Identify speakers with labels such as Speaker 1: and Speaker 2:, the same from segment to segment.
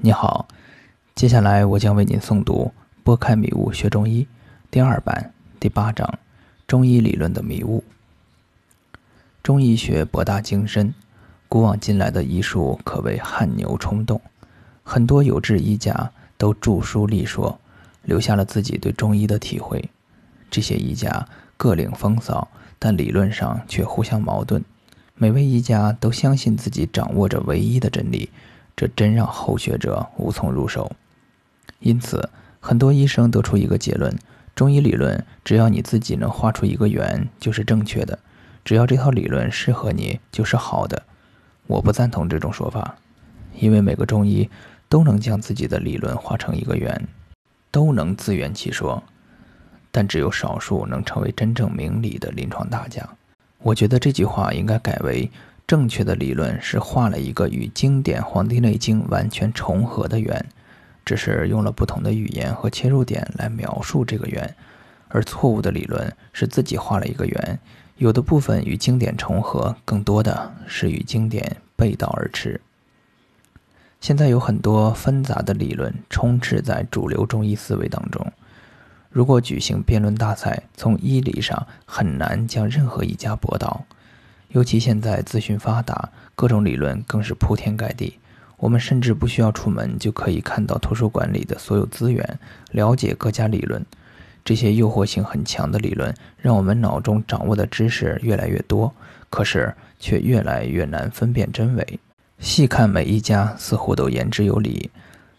Speaker 1: 你好，接下来我将为您诵读《拨开迷雾学中医》第二版第八章《中医理论的迷雾》。中医学博大精深，古往今来的医术可谓汗牛充栋，很多有志医家都著书立说，留下了自己对中医的体会。这些医家各领风骚，但理论上却互相矛盾。每位医家都相信自己掌握着唯一的真理。这真让后学者无从入手，因此很多医生得出一个结论：中医理论只要你自己能画出一个圆，就是正确的；只要这套理论适合你，就是好的。我不赞同这种说法，因为每个中医都能将自己的理论画成一个圆，都能自圆其说，但只有少数能成为真正明理的临床大家。我觉得这句话应该改为。正确的理论是画了一个与经典《黄帝内经》完全重合的圆，只是用了不同的语言和切入点来描述这个圆；而错误的理论是自己画了一个圆，有的部分与经典重合，更多的是与经典背道而驰。现在有很多纷杂的理论充斥在主流中医思维当中，如果举行辩论大赛，从医理上很难将任何一家驳倒。尤其现在资讯发达，各种理论更是铺天盖地。我们甚至不需要出门就可以看到图书馆里的所有资源，了解各家理论。这些诱惑性很强的理论，让我们脑中掌握的知识越来越多，可是却越来越难分辨真伪。细看每一家似乎都言之有理，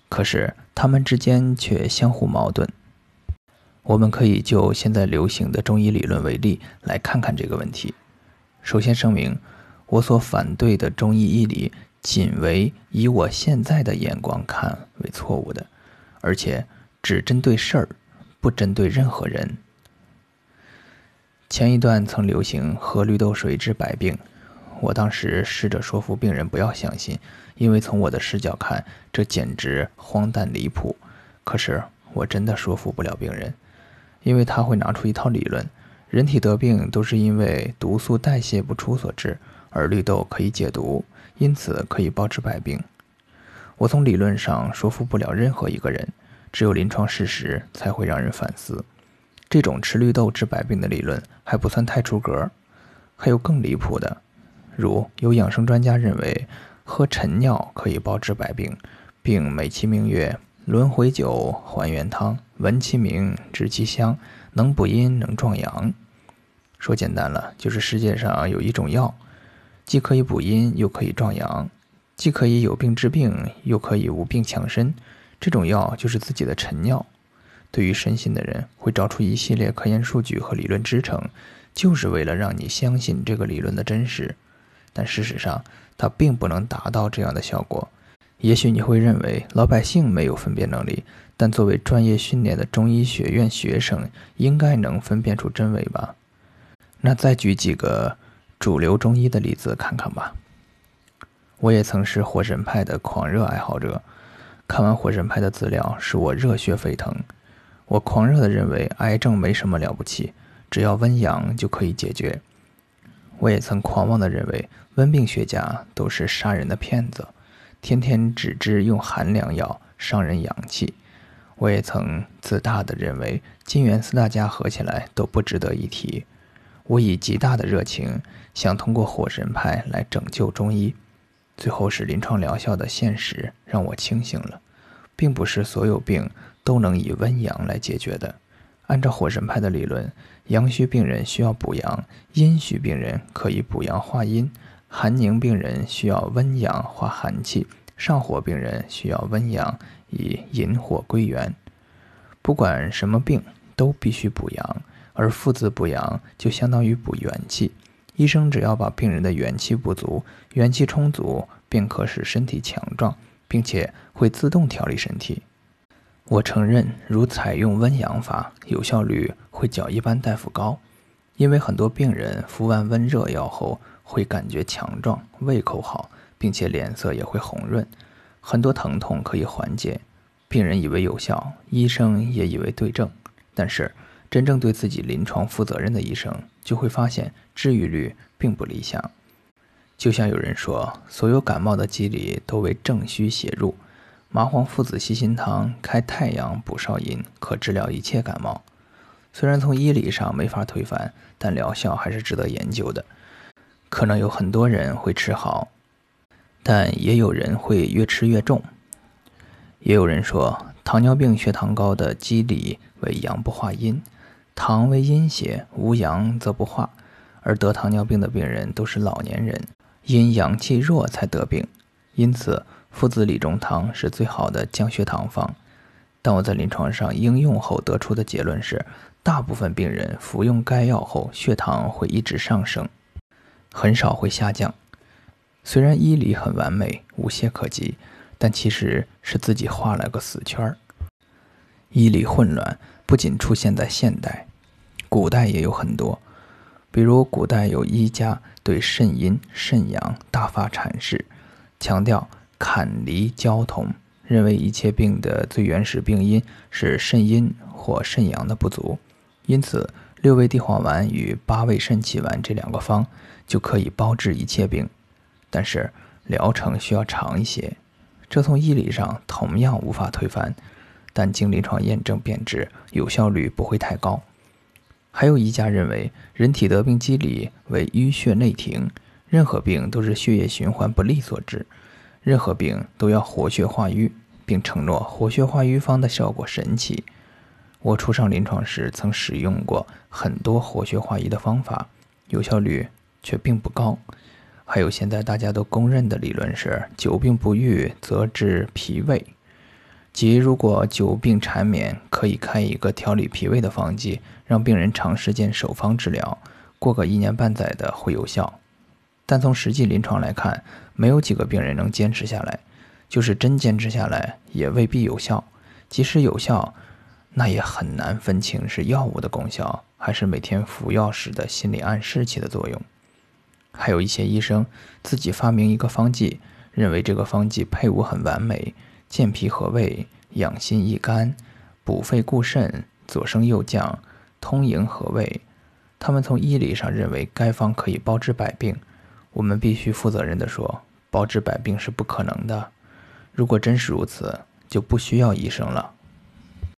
Speaker 1: 可是他们之间却相互矛盾。我们可以就现在流行的中医理论为例，来看看这个问题。首先声明，我所反对的中医医理，仅为以我现在的眼光看为错误的，而且只针对事儿，不针对任何人。前一段曾流行喝绿豆水治百病，我当时试着说服病人不要相信，因为从我的视角看，这简直荒诞离谱。可是我真的说服不了病人，因为他会拿出一套理论。人体得病都是因为毒素代谢不出所致，而绿豆可以解毒，因此可以包治百病。我从理论上说服不了任何一个人，只有临床事实才会让人反思。这种吃绿豆治百病的理论还不算太出格，还有更离谱的，如有养生专家认为喝陈尿可以包治百病，并美其名曰轮回酒还原汤，闻其名，知其香，能补阴，能壮阳。说简单了，就是世界上有一种药，既可以补阴，又可以壮阳，既可以有病治病，又可以无病强身。这种药就是自己的陈尿。对于深信的人，会找出一系列科研数据和理论支撑，就是为了让你相信这个理论的真实。但事实上，它并不能达到这样的效果。也许你会认为老百姓没有分辨能力，但作为专业训练的中医学院学生，应该能分辨出真伪吧？那再举几个主流中医的例子看看吧。我也曾是火神派的狂热爱好者，看完火神派的资料，使我热血沸腾。我狂热的认为癌症没什么了不起，只要温阳就可以解决。我也曾狂妄的认为温病学家都是杀人的骗子，天天只知用寒凉药伤人阳气。我也曾自大的认为金元四大家合起来都不值得一提。我以极大的热情，想通过火神派来拯救中医。最后是临床疗效的现实让我清醒了，并不是所有病都能以温阳来解决的。按照火神派的理论，阳虚病人需要补阳，阴虚病人可以补阳化阴；寒凝病人需要温阳化寒气，上火病人需要温阳以引火归元。不管什么病，都必须补阳。而父子补阳就相当于补元气，医生只要把病人的元气不足、元气充足，便可使身体强壮，并且会自动调理身体。我承认，如采用温阳法，有效率会较一般大夫高，因为很多病人服完温热药后会感觉强壮、胃口好，并且脸色也会红润，很多疼痛可以缓解。病人以为有效，医生也以为对症，但是。真正对自己临床负责任的医生，就会发现治愈率并不理想。就像有人说，所有感冒的机理都为正虚邪入，麻黄附子细辛汤开太阳补少阴，可治疗一切感冒。虽然从医理上没法推翻，但疗效还是值得研究的。可能有很多人会吃好，但也有人会越吃越重。也有人说，糖尿病血糖高的机理为阳不化阴，糖为阴邪，无阳则不化。而得糖尿病的病人都是老年人，因阳气弱才得病，因此附子理中汤是最好的降血糖方。但我在临床上应用后得出的结论是，大部分病人服用该药后，血糖会一直上升，很少会下降。虽然医理很完美，无懈可击，但其实是自己画了个死圈儿。医理混乱不仅出现在现代，古代也有很多。比如古代有医家对肾阴、肾阳大发阐释，强调坎离交同，认为一切病的最原始病因是肾阴或肾阳的不足，因此六味地黄丸与八味肾气丸这两个方就可以包治一切病，但是疗程需要长一些，这从医理上同样无法推翻，但经临床验证辨证，有效率不会太高。还有一家认为，人体得病机理为淤血内停，任何病都是血液循环不利所致，任何病都要活血化瘀，并承诺活血化瘀方的效果神奇。我初上临床时曾使用过很多活血化瘀的方法，有效率却并不高。还有现在大家都公认的理论是，久病不愈则治脾胃。即如果久病缠绵，可以开一个调理脾胃的方剂，让病人长时间守方治疗，过个一年半载的会有效。但从实际临床来看，没有几个病人能坚持下来，就是真坚持下来，也未必有效。即使有效，那也很难分清是药物的功效，还是每天服药时的心理暗示起的作用。还有一些医生自己发明一个方剂，认为这个方剂配伍很完美。健脾和胃、养心益肝、补肺固肾、左升右降、通营和胃。他们从医理上认为该方可以包治百病。我们必须负责任的说，包治百病是不可能的。如果真是如此，就不需要医生了。